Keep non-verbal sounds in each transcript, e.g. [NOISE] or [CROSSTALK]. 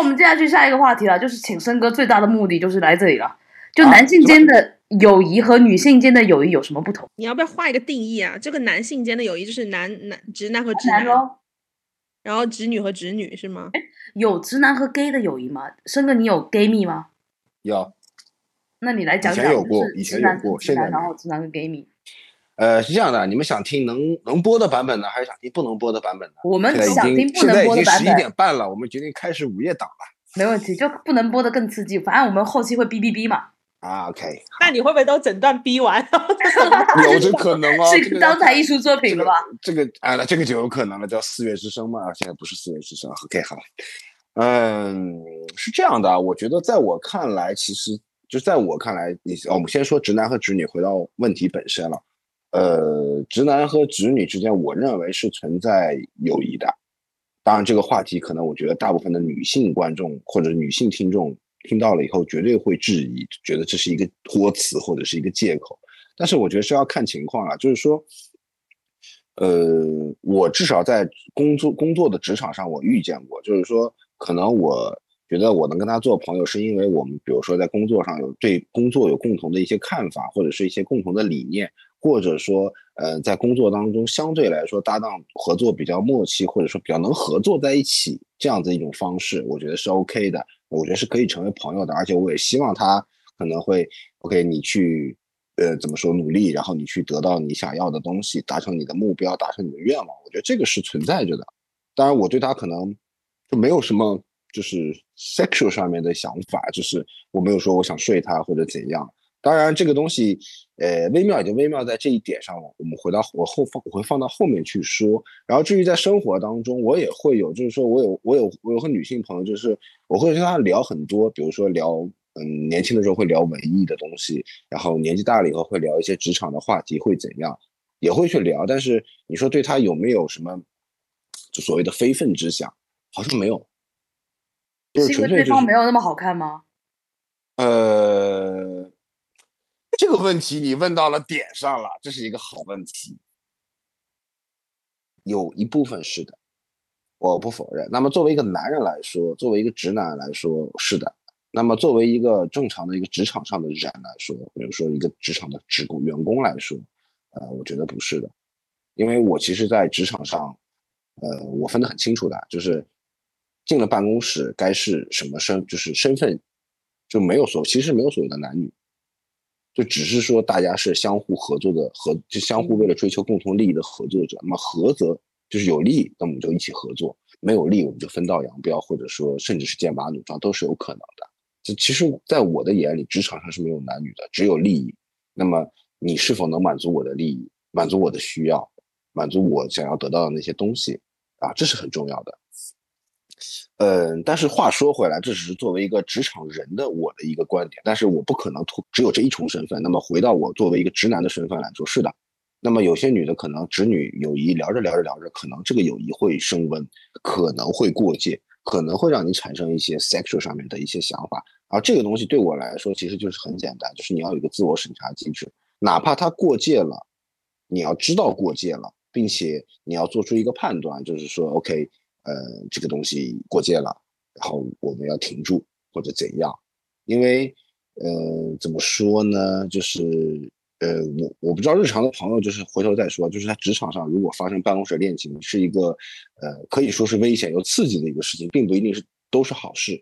我们接下去下一个话题了，就是请申哥最大的目的就是来这里了。就男性间的友谊和女性间的友谊有什么不同？你要不要画一个定义啊？这个男性间的友谊就是男男直男和直男，然后直女和直女是吗？哎，有直男和 gay 的友谊吗？申哥，你有 gay 蜜吗？有。那你来讲讲，以前有过，以前有过，现在然后直男和 gay 蜜。呃，是这样的，你们想听能能播的版本呢，还是想听不能播的版本呢？我们想听不能播的版本。现在已经十一点半了，我们决定开始午夜档了。没问题，就不能播的更刺激，反正我们后期会哔哔哔嘛。啊，OK。那你会不会都整段逼完？[LAUGHS] 有这可能啊？是当代艺术作品了吧？这个啊，那这个就有可能了，叫四月之声嘛。现在不是四月之声，OK，好。嗯，是这样的，我觉得在我看来，其实就在我看来，你我们先说直男和直女，回到问题本身了。呃，直男和直女之间，我认为是存在友谊的。当然，这个话题可能我觉得大部分的女性观众或者女性听众听到了以后，绝对会质疑，觉得这是一个托词或者是一个借口。但是我觉得是要看情况啊，就是说，呃，我至少在工作工作的职场上，我遇见过，就是说，可能我觉得我能跟他做朋友，是因为我们比如说在工作上有对工作有共同的一些看法，或者是一些共同的理念。或者说，呃，在工作当中相对来说搭档合作比较默契，或者说比较能合作在一起这样子一种方式，我觉得是 OK 的，我觉得是可以成为朋友的。而且我也希望他可能会 OK，你去，呃，怎么说努力，然后你去得到你想要的东西，达成你的目标，达成你的愿望。我觉得这个是存在着的。当然，我对他可能就没有什么就是 sexual 上面的想法，就是我没有说我想睡他或者怎样。当然，这个东西，呃，微妙已经微妙在这一点上了。我们回到我后放，我会放到后面去说。然后至于在生活当中，我也会有，就是说我有我有我有和女性朋友，就是我会跟她聊很多，比如说聊，嗯，年轻的时候会聊文艺的东西，然后年纪大了以后会聊一些职场的话题，会怎样，也会去聊。但是你说对她有没有什么，就所谓的非分之想，好像没有，就是因为对方没有那么好看吗？呃。这个问题你问到了点上了，这是一个好问题。有一部分是的，我不否认。那么作为一个男人来说，作为一个直男来说，是的。那么作为一个正常的一个职场上的人来说，比如说一个职场的职工员工来说，呃，我觉得不是的，因为我其实，在职场上，呃，我分得很清楚的，就是进了办公室该是什么身，就是身份就没有所，其实没有所谓的男女。就只是说大家是相互合作的合，就相互为了追求共同利益的合作者。那么合则就是有利，那我们就一起合作；没有利，我们就分道扬镳，或者说甚至是剑拔弩张都是有可能的。就其实，在我的眼里，职场上是没有男女的，只有利益。那么你是否能满足我的利益，满足我的需要，满足我想要得到的那些东西啊，这是很重要的。嗯，但是话说回来，这只是作为一个职场人的我的一个观点，但是我不可能只有这一重身份。那么回到我作为一个直男的身份来说，是的。那么有些女的可能直女友谊聊着聊着聊着，可能这个友谊会升温，可能会过界，可能会让你产生一些 sexual 上面的一些想法。而这个东西对我来说，其实就是很简单，就是你要有一个自我审查机制，哪怕它过界了，你要知道过界了，并且你要做出一个判断，就是说 OK。呃，这个东西过界了，然后我们要停住或者怎样？因为，呃，怎么说呢？就是，呃，我我不知道日常的朋友，就是回头再说。就是在职场上，如果发生办公室恋情，是一个，呃，可以说是危险又刺激的一个事情，并不一定是都是好事。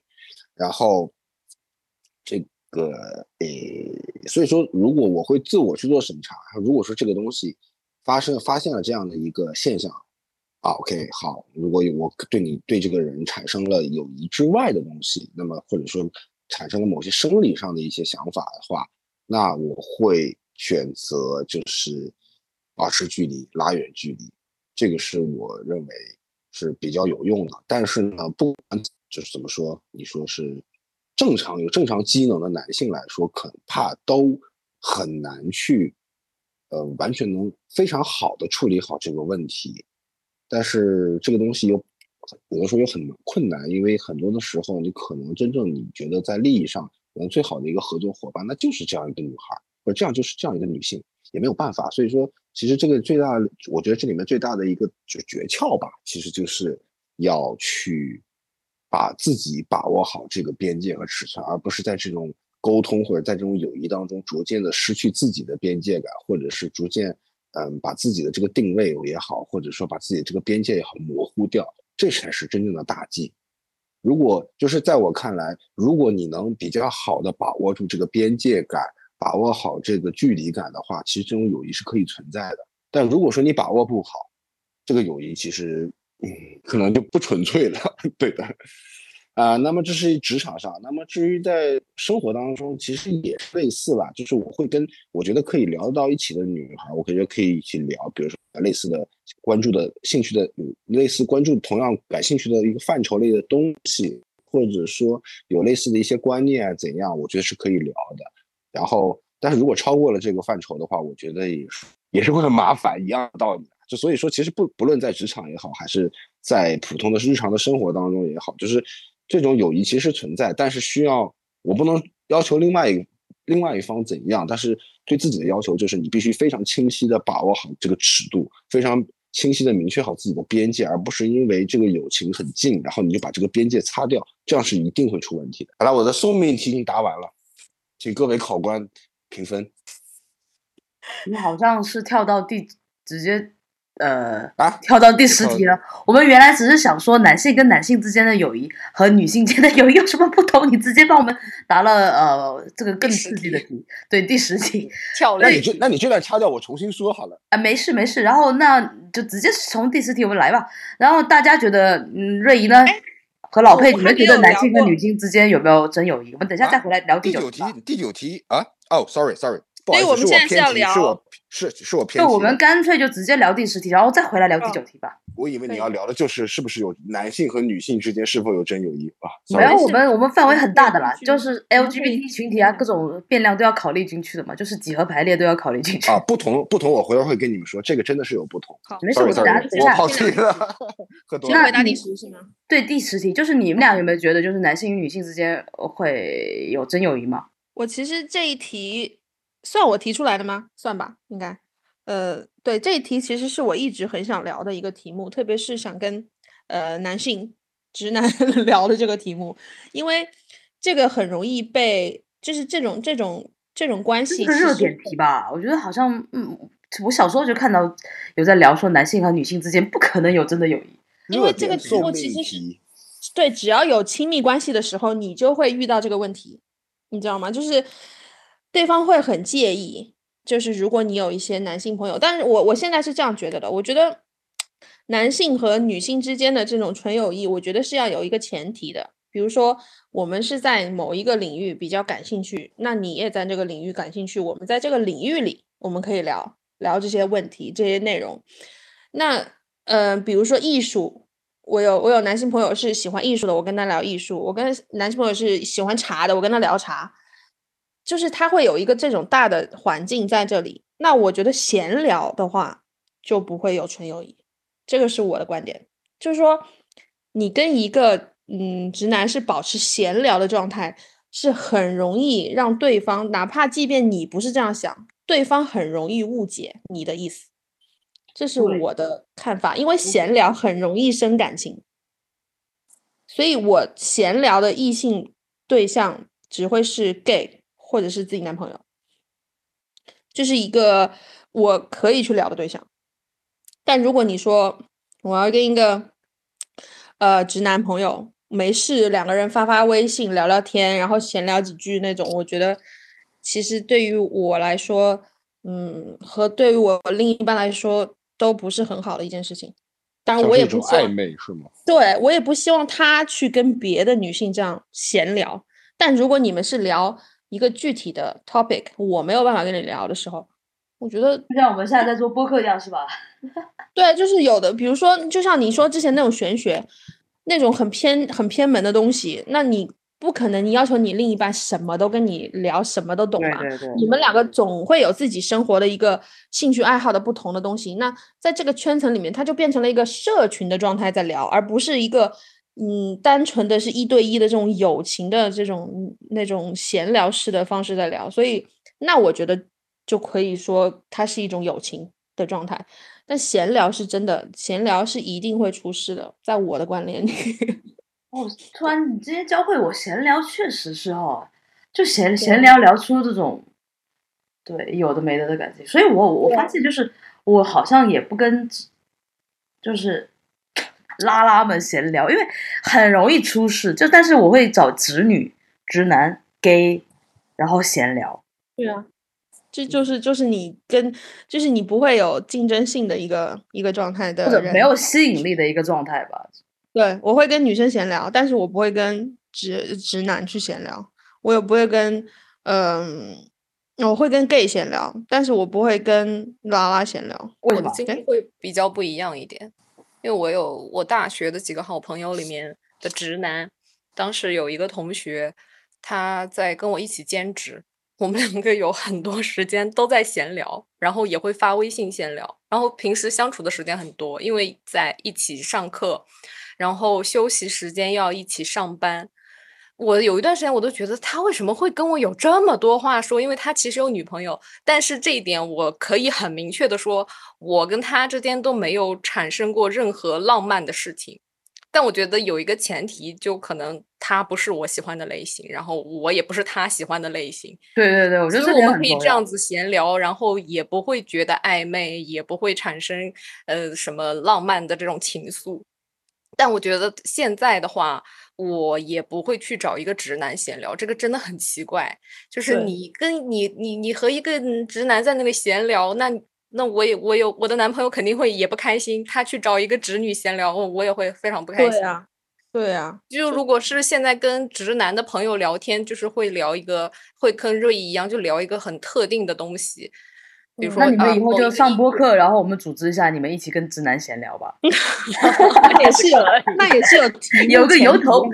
然后，这个，呃，所以说，如果我会自我去做审查，如果说这个东西发生发现了这样的一个现象。啊，OK，好。如果我对你对这个人产生了友谊之外的东西，那么或者说产生了某些生理上的一些想法的话，那我会选择就是保持距离，拉远距离。这个是我认为是比较有用的。但是呢，不管就是怎么说，你说是正常有正常机能的男性来说，恐怕都很难去呃完全能非常好的处理好这个问题。但是这个东西又有的时候又很困难，因为很多的时候，你可能真正你觉得在利益上可能最好的一个合作伙伴，那就是这样一个女孩，或者这样就是这样一个女性，也没有办法。所以说，其实这个最大，我觉得这里面最大的一个就诀窍吧，其实就是要去把自己把握好这个边界和尺寸，而不是在这种沟通或者在这种友谊当中逐渐的失去自己的边界感，或者是逐渐嗯把自己的这个定位也好，或者说把自己这个边界也好模糊掉，这才是真正的大忌。如果就是在我看来，如果你能比较好的把握住这个边界感，把握好这个距离感的话，其实这种友谊是可以存在的。但如果说你把握不好，这个友谊其实嗯可能就不纯粹了。[LAUGHS] 对的，啊，那么这是职场上，那么至于在生活当中，其实也类似吧。就是我会跟我觉得可以聊得到一起的女孩，我感觉可以一起聊，比如说类似的关注的兴趣的，类似关注同样感兴趣的一个范畴类的东西，或者说有类似的一些观念啊怎样，我觉得是可以聊的。然后，但是如果超过了这个范畴的话，我觉得也是也是会很麻烦一样的道理。就所以说，其实不不论在职场也好，还是在普通的日常的生活当中也好，就是这种友谊其实存在，但是需要我不能要求另外一另外一方怎样，但是对自己的要求就是你必须非常清晰的把握好这个尺度，非常清晰的明确好自己的边界，而不是因为这个友情很近，然后你就把这个边界擦掉，这样是一定会出问题的。好了，我的送命题已经答完了。请各位考官评分。你好像是跳到第直接呃啊跳到第十题了。我们原来只是想说男性跟男性之间的友谊和女性间的友谊有什么不同，你直接帮我们答了呃这个更刺激的题。对，第十题。跳那你就那你这段掐掉，我重新说好了。啊，没事没事。然后那就直接从第十题我们来吧。然后大家觉得嗯瑞怡呢？和老佩，你们觉得男性跟女性之间有没有真友谊？我们等下再回来聊第九题。第九题啊？哦，sorry，sorry，不好意思，是我偏题，是我是是我偏题。就我们干脆就直接聊第十题，然后再回来聊第九题吧。我以为你要聊的就是是不是有男性和女性之间是否有真友谊啊？没有，我们我们范围很大的啦，就是 LGBT 群体啊，各种变量都要考虑进去的嘛，就是几何排列都要考虑进去啊。不同不同，我回头会跟你们说，这个真的是有不同。好，没事，我答等下。我跑题了。那回答第十是吗？对，第十题就是你们俩有没有觉得，就是男性与女性之间会有真友谊吗？我其实这一题算我提出来的吗？算吧，应该。呃，对这一题其实是我一直很想聊的一个题目，特别是想跟呃男性直男 [LAUGHS] 聊的这个题目，因为这个很容易被就是这种这种这种关系是热点题吧？我觉得好像嗯，我小时候就看到有在聊说男性和女性之间不可能有真的友谊，因为这个题目其实是对只要有亲密关系的时候，你就会遇到这个问题，你知道吗？就是对方会很介意。就是如果你有一些男性朋友，但是我我现在是这样觉得的，我觉得男性和女性之间的这种纯友谊，我觉得是要有一个前提的。比如说，我们是在某一个领域比较感兴趣，那你也在这个领域感兴趣，我们在这个领域里，我们可以聊聊这些问题、这些内容。那呃，比如说艺术，我有我有男性朋友是喜欢艺术的，我跟他聊艺术；我跟男性朋友是喜欢茶的，我跟他聊茶。就是他会有一个这种大的环境在这里，那我觉得闲聊的话就不会有纯友谊，这个是我的观点。就是说，你跟一个嗯直男是保持闲聊的状态，是很容易让对方，哪怕即便你不是这样想，对方很容易误解你的意思。这是我的看法，因为闲聊很容易生感情，所以我闲聊的异性对象只会是 gay。或者是自己男朋友，这是一个我可以去聊的对象。但如果你说我要跟一个呃直男朋友没事，两个人发发微信聊聊天，然后闲聊几句那种，我觉得其实对于我来说，嗯，和对于我另一半来说都不是很好的一件事情。当然，我也不暧昧是吗？对我也不希望他去跟别的女性这样闲聊。但如果你们是聊。一个具体的 topic，我没有办法跟你聊的时候，我觉得就像我们现在在做播客一样，是吧？[LAUGHS] 对，就是有的，比如说，就像你说之前那种玄学，那种很偏很偏门的东西，那你不可能，你要求你另一半什么都跟你聊，什么都懂嘛？你们两个总会有自己生活的一个兴趣爱好的不同的东西，那在这个圈层里面，它就变成了一个社群的状态在聊，而不是一个。嗯，单纯的是一对一的这种友情的这种那种闲聊式的方式在聊，所以那我觉得就可以说它是一种友情的状态。但闲聊是真的，闲聊是一定会出事的，在我的观念里。哦，突然你今天教会我闲聊，确实是哦，就闲闲聊聊出这种，对有的没的的感觉。所以我我发现就是我好像也不跟，就是拉拉们闲聊，因为很容易出事。就但是我会找直女、直男、gay，然后闲聊。对啊，这就是就是你跟就是你不会有竞争性的一个一个状态的，或者没有吸引力的一个状态吧。对，我会跟女生闲聊，但是我不会跟直直男去闲聊，我也不会跟，嗯，我会跟 gay 闲聊，但是我不会跟拉拉闲聊。我的经历会比较不一样一点，因为我有我大学的几个好朋友里面的直男，当时有一个同学，他在跟我一起兼职，我们两个有很多时间都在闲聊，然后也会发微信闲聊，然后平时相处的时间很多，因为在一起上课。然后休息时间要一起上班，我有一段时间我都觉得他为什么会跟我有这么多话说？因为他其实有女朋友，但是这一点我可以很明确的说，我跟他之间都没有产生过任何浪漫的事情。但我觉得有一个前提，就可能他不是我喜欢的类型，然后我也不是他喜欢的类型。对对对，我觉得我们可以这样子闲聊，然后也不会觉得暧昧，也不会产生呃什么浪漫的这种情愫。但我觉得现在的话，我也不会去找一个直男闲聊，这个真的很奇怪。就是你跟你你你和一个直男在那里闲聊，那那我也我有我的男朋友肯定会也不开心。他去找一个直女闲聊，我我也会非常不开心。对啊，对啊。就如果是现在跟直男的朋友聊天，就是会聊一个，会跟瑞一样，就聊一个很特定的东西。比如说，那你们以后就上播客，然后我们组织一下，你们一起跟直男闲聊吧。[LAUGHS] [LAUGHS] 也是有，[LAUGHS] 那也是有有个由头。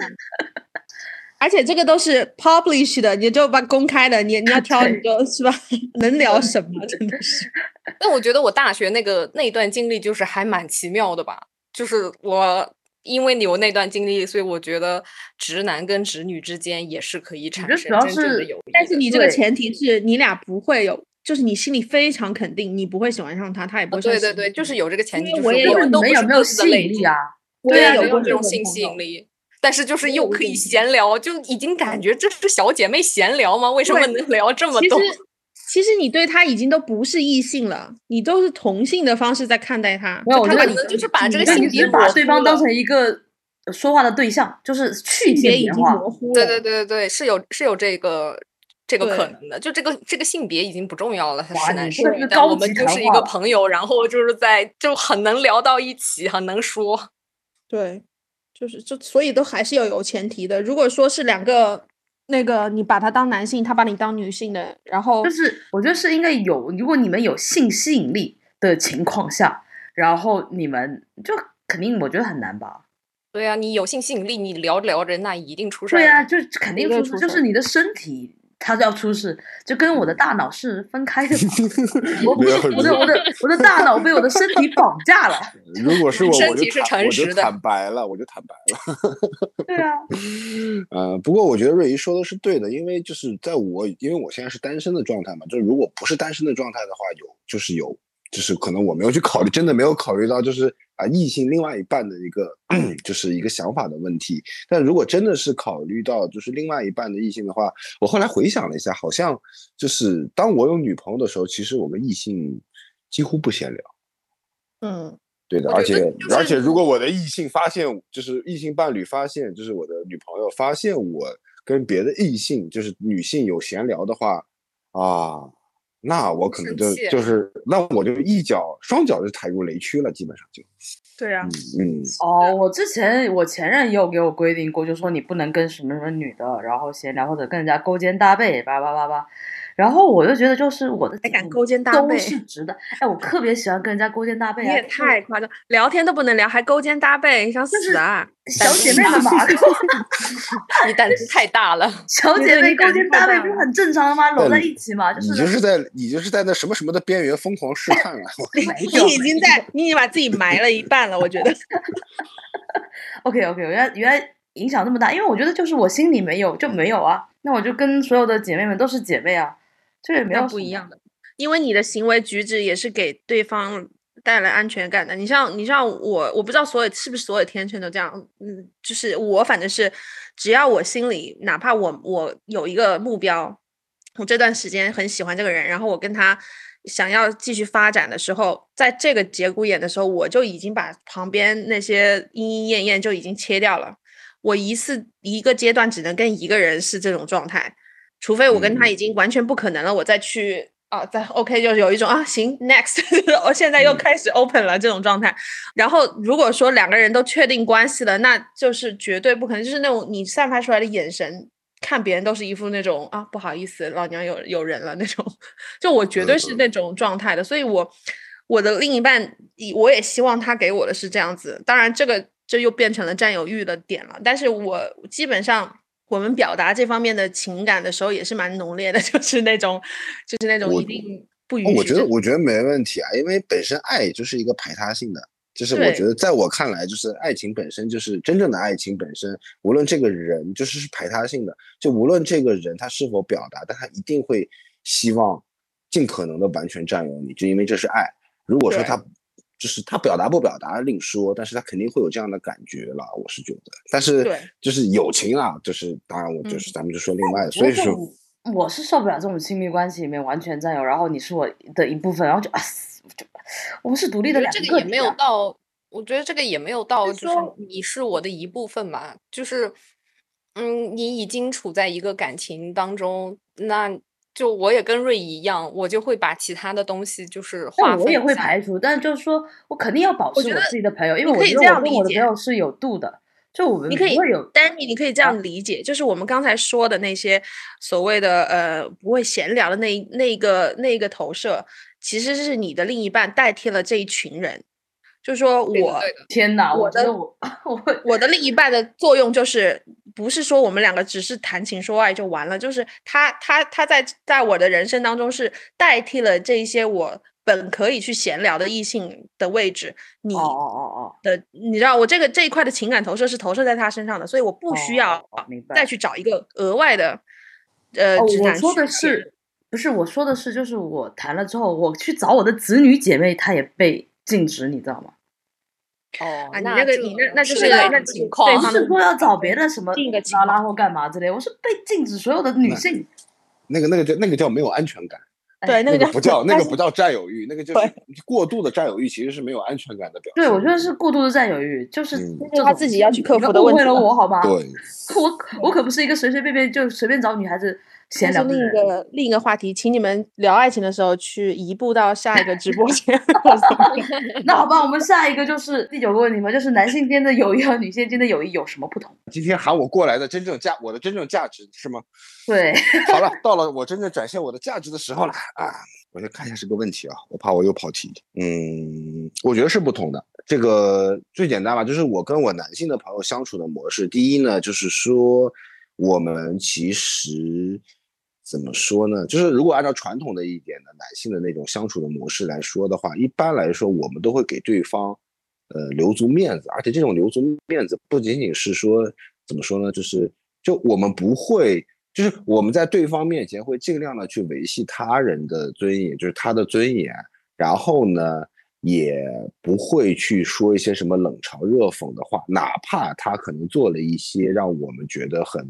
而且这个都是 publish 的，你就把公开的，你你要挑，你就是吧？能聊什么？真的是。但我觉得我大学那个那段经历就是还蛮奇妙的吧。就是我因为你有那段经历，所以我觉得直男跟直女之间也是可以产生真正的友谊。但是你这个前提是你俩不会有。就是你心里非常肯定，你不会喜欢上他，他也不会。对对对，就是有这个前提。我也有，你们有没有吸引力啊？对啊，有这种性吸引力，但是就是又可以闲聊，就已经感觉这是小姐妹闲聊吗？为什么能聊这么多？其实，其实你对他已经都不是异性了，你都是同性的方式在看待他。没有，他可能就是把这个性别把对方当成一个说话的对象，就是去别已经模糊了。对对对对对，是有是有这个。这个可能的，就这个这个性别已经不重要了，他是男是女，但我们就是一个朋友，然后就是在就很能聊到一起，很能说。对，就是就所以都还是要有前提的。如果说是两个那个你把他当男性，他把你当女性的，然后就是我觉得是应该有，如果你们有性吸引力的情况下，然后你们就肯定我觉得很难吧。对啊，你有性吸引力，你聊着聊着那一定出事。对啊，就肯定出事，就是你的身体。他要出事，就跟我的大脑是分开的。[LAUGHS] 我不是我的我的我的大脑被我的身体绑架了。[LAUGHS] 如果是我，身体是诚实的，坦白了，我就坦白了。对啊。[LAUGHS] 呃，不过我觉得瑞怡说的是对的，因为就是在我因为我现在是单身的状态嘛，就是如果不是单身的状态的话，有就是有，就是可能我没有去考虑，真的没有考虑到就是。啊，异性另外一半的一个 [CLEARS THROAT] 就是一个想法的问题。但如果真的是考虑到就是另外一半的异性的话，我后来回想了一下，好像就是当我有女朋友的时候，其实我跟异性几乎不闲聊。嗯，对的。而且而且，如果我的异性发现，就是异性伴侣发现，就是我的女朋友发现我跟别的异性，就是女性有闲聊的话，啊。那我可能就就是，那我就一脚双脚就踩入雷区了，基本上就。对啊，嗯。哦，我之前我前任也有给我规定过，就说你不能跟什么什么女的，然后闲聊或者跟人家勾肩搭背，叭叭叭叭。然后我就觉得，就是我的还敢勾肩搭背，都是直的。哎，我特别喜欢跟人家勾肩搭背。你也太夸张，聊天都不能聊，还勾肩搭背，你想死啊？小姐妹们嘛 [LAUGHS] [LAUGHS] 你胆子太大了。[LAUGHS] 小姐妹勾肩搭背不是很正常的吗？搂在一起嘛，就是。你就是在你就是在那什么什么的边缘疯狂试探了。你已经在，你已经把自己埋了一半了，我觉得。OK OK，原来原来影响那么大，因为我觉得就是我心里没有就没有啊，那我就跟所有的姐妹们都是姐妹啊。这也没有不一样的，因为你的行为举止也是给对方带来安全感的。你像你像我，我不知道所有是不是所有天秤都这样，嗯，就是我反正是，只要我心里哪怕我我有一个目标，我这段时间很喜欢这个人，然后我跟他想要继续发展的时候，在这个节骨眼的时候，我就已经把旁边那些莺莺燕燕就已经切掉了。我一次一个阶段只能跟一个人是这种状态，除非我跟他已经完全不可能了，我再去啊，再 OK 就是有一种啊行 next，[LAUGHS] 我现在又开始 open 了这种状态。然后如果说两个人都确定关系了，那就是绝对不可能，就是那种你散发出来的眼神，看别人都是一副那种啊不好意思，老娘有有人了那种，就我绝对是那种状态的。所以我我的另一半，我也希望他给我的是这样子。当然这个。这又变成了占有欲的点了，但是我基本上我们表达这方面的情感的时候也是蛮浓烈的，[LAUGHS] 就是那种，就是那种一定不允许。我觉得我觉得没问题啊，因为本身爱就是一个排他性的，就是我觉得在我看来，就是爱情本身就是真正的爱情本身，无论这个人就是是排他性的，就无论这个人他是否表达，但他一定会希望尽可能的完全占有你，就因为这是爱。如果说他。就是他表达不表达另说，但是他肯定会有这样的感觉了，我是觉得。但是就是友情啊，就是当然我就是咱们就说另外的，所以说我是受不了这种亲密关系里面完全占有，然后你是我的一部分，然后就啊，就我们是独立的两个。这个也没有到，我觉得这个也没有到，就是你是我的一部分嘛，就是嗯，你已经处在一个感情当中，那。就我也跟瑞怡一样，我就会把其他的东西就是划分。我也会排除，但就是说我肯定要保持我自己的朋友，因为我觉得我跟我的朋友是有度的。就我们你可以有丹尼，你可以这样理解，就是我们刚才说的那些所谓的呃不会闲聊的那那个那个投射，其实是你的另一半代替了这一群人。就是说我天哪，我的我 [LAUGHS] 我的另一半的作用就是。不是说我们两个只是谈情说爱就完了，就是他他他在在我的人生当中是代替了这一些我本可以去闲聊的异性的位置。你哦哦哦的，你知道我这个这一块的情感投射是投射在他身上的，所以我不需要再去找一个额外的呃直男。我说的是不是我说的是就是我谈了之后，我去找我的子女姐妹，她也被禁止，你知道吗？哦，你那个你那那就是那情况，不是说要 [LAUGHS] 找别的什么拉拉或干嘛之类，我是被禁止所有的女性。那个那个叫那个叫没有安全感，[LAUGHS] 对，那个不叫那个不叫占有欲，那个就是过度的占有欲，其实是没有安全感的表现。对，我觉得是过度的占有欲，就是他自己要去克服的问题。误会了我好吗？对，[LAUGHS] 我我可不是一个随随便便就随便找女孩子。这是另一个另一个话题，请你们聊爱情的时候去移步到下一个直播间。[LAUGHS] [LAUGHS] 那好吧，我们下一个就是第九个问题嘛，就是男性间的友谊和女性间的友谊有什么不同？今天喊我过来的真正价，我的真正价值是吗？对。[LAUGHS] 好了，到了我真正展现我的价值的时候了啊！我先看一下这个问题啊，我怕我又跑题。嗯，我觉得是不同的。这个最简单吧，就是我跟我男性的朋友相处的模式。第一呢，就是说我们其实。怎么说呢？就是如果按照传统的一点的男性的那种相处的模式来说的话，一般来说我们都会给对方，呃，留足面子，而且这种留足面子不仅仅是说怎么说呢？就是就我们不会，就是我们在对方面前会尽量的去维系他人的尊严，就是他的尊严，然后呢，也不会去说一些什么冷嘲热讽的话，哪怕他可能做了一些让我们觉得很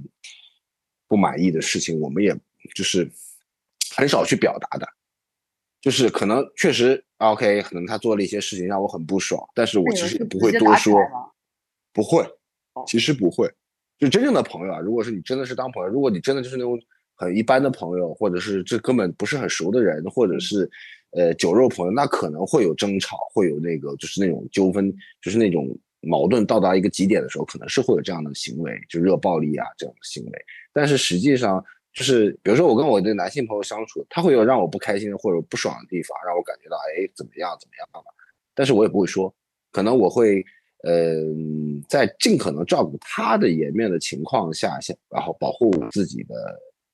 不满意的事情，我们也。就是很少去表达的，就是可能确实 OK，可能他做了一些事情让我很不爽，但是我其实也不会多说，不会，其实不会。就真正的朋友啊，如果是你真的是当朋友，如果你真的就是那种很一般的朋友，或者是这根本不是很熟的人，或者是呃酒肉朋友，那可能会有争吵，会有那个就是那种纠纷，就是那种矛盾到达一个极点的时候，可能是会有这样的行为，就热暴力啊这样的行为。但是实际上。就是比如说我跟我的男性朋友相处，他会有让我不开心或者不爽的地方，让我感觉到哎怎么样怎么样的，但是我也不会说，可能我会呃在尽可能照顾他的颜面的情况下，先然后保护自己的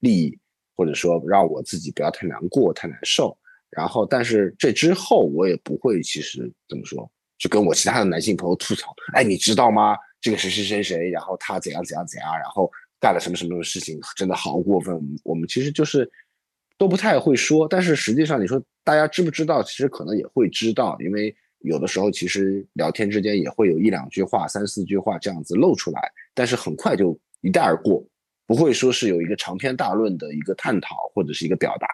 利益，或者说让我自己不要太难过太难受，然后但是这之后我也不会其实怎么说，就跟我其他的男性朋友吐槽，哎你知道吗？这个谁谁谁谁，然后他怎样怎样怎样，然后。干了什么什么的事情，真的好过分。我们其实就是都不太会说，但是实际上你说大家知不知道？其实可能也会知道，因为有的时候其实聊天之间也会有一两句话、三四句话这样子露出来，但是很快就一带而过，不会说是有一个长篇大论的一个探讨或者是一个表达。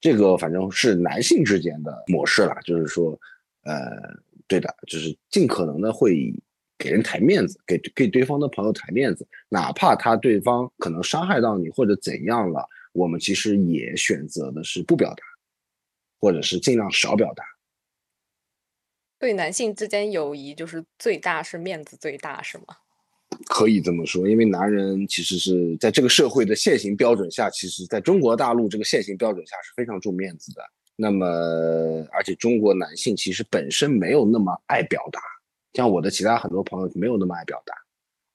这个反正是男性之间的模式了，就是说，呃，对的，就是尽可能的会给人抬面子，给给对方的朋友抬面子，哪怕他对方可能伤害到你或者怎样了，我们其实也选择的是不表达，或者是尽量少表达。对男性之间友谊，就是最大是面子最大，是吗？可以这么说，因为男人其实是在这个社会的现行标准下，其实在中国大陆这个现行标准下是非常重面子的。那么，而且中国男性其实本身没有那么爱表达，像我的其他很多朋友没有那么爱表达，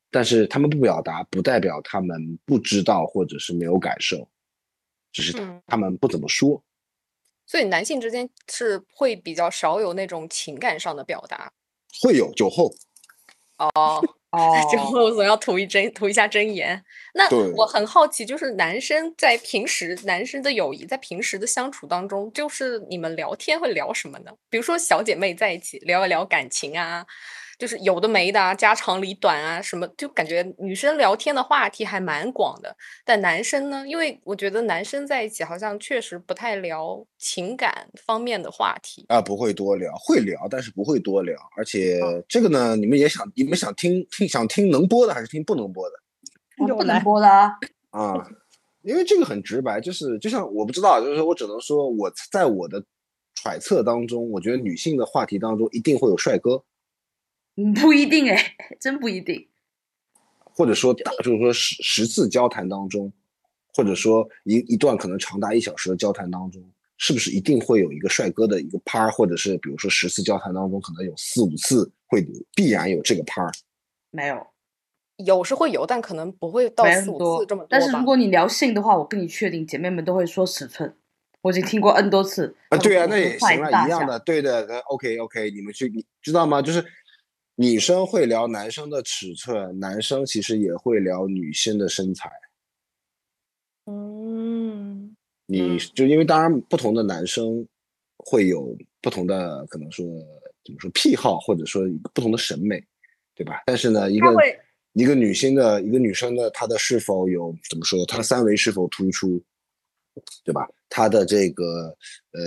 但是他们不表达，不代表他们不知道或者是没有感受，只是他们不怎么说。所以男性之间是会比较少有那种情感上的表达，会有酒后。哦哦，酒后总要吐一真吐一下真言。那我很好奇，就是男生在平时男生的友谊，在平时的相处当中，就是你们聊天会聊什么呢？比如说小姐妹在一起聊一聊感情啊。就是有的没的啊，家长里短啊，什么就感觉女生聊天的话题还蛮广的，但男生呢，因为我觉得男生在一起好像确实不太聊情感方面的话题啊，不会多聊，会聊，但是不会多聊。而且这个呢，你们也想，你们想听听想听能播的还是听不能播的？不能播的啊，[LAUGHS] 啊，因为这个很直白，就是就像我不知道，就是我只能说我在我的揣测当中，我觉得女性的话题当中一定会有帅哥。[LAUGHS] 不一定哎，真不一定。或者说，打就是说十十次交谈当中，或者说一一段可能长达一小时的交谈当中，是不是一定会有一个帅哥的一个趴？或者是比如说十次交谈当中，可能有四五次会必然有这个趴？没有，有是会有，但可能不会到四五次这么多。但是如果你聊性的话，我跟你确定，姐妹们都会说尺寸。我已经听过 N 多次啊，对啊，那也行了，一样的，对的，OK OK，你们去，你知道吗？就是。女生会聊男生的尺寸，男生其实也会聊女性的身材。嗯，你就因为当然不同的男生会有不同的可能说怎么说癖好，或者说不同的审美，对吧？但是呢，一个一个女性的一个女生的她的是否有怎么说，她的三围是否突出，对吧？他的这个呃